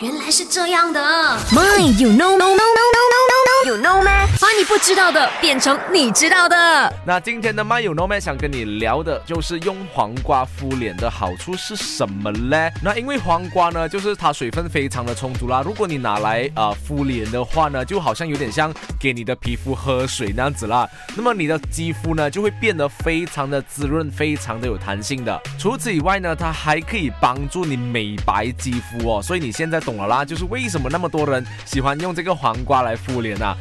原来是这样的。My you know no no no no 你不知道的变成你知道的。那今天的 My You Know Man 想跟你聊的就是用黄瓜敷脸的好处是什么嘞？那因为黄瓜呢，就是它水分非常的充足啦。如果你拿来呃敷脸的话呢，就好像有点像给你的皮肤喝水那样子啦。那么你的肌肤呢就会变得非常的滋润，非常的有弹性的。除此以外呢，它还可以帮助你美白肌肤哦。所以你现在懂了啦，就是为什么那么多人喜欢用这个黄瓜来敷脸啊。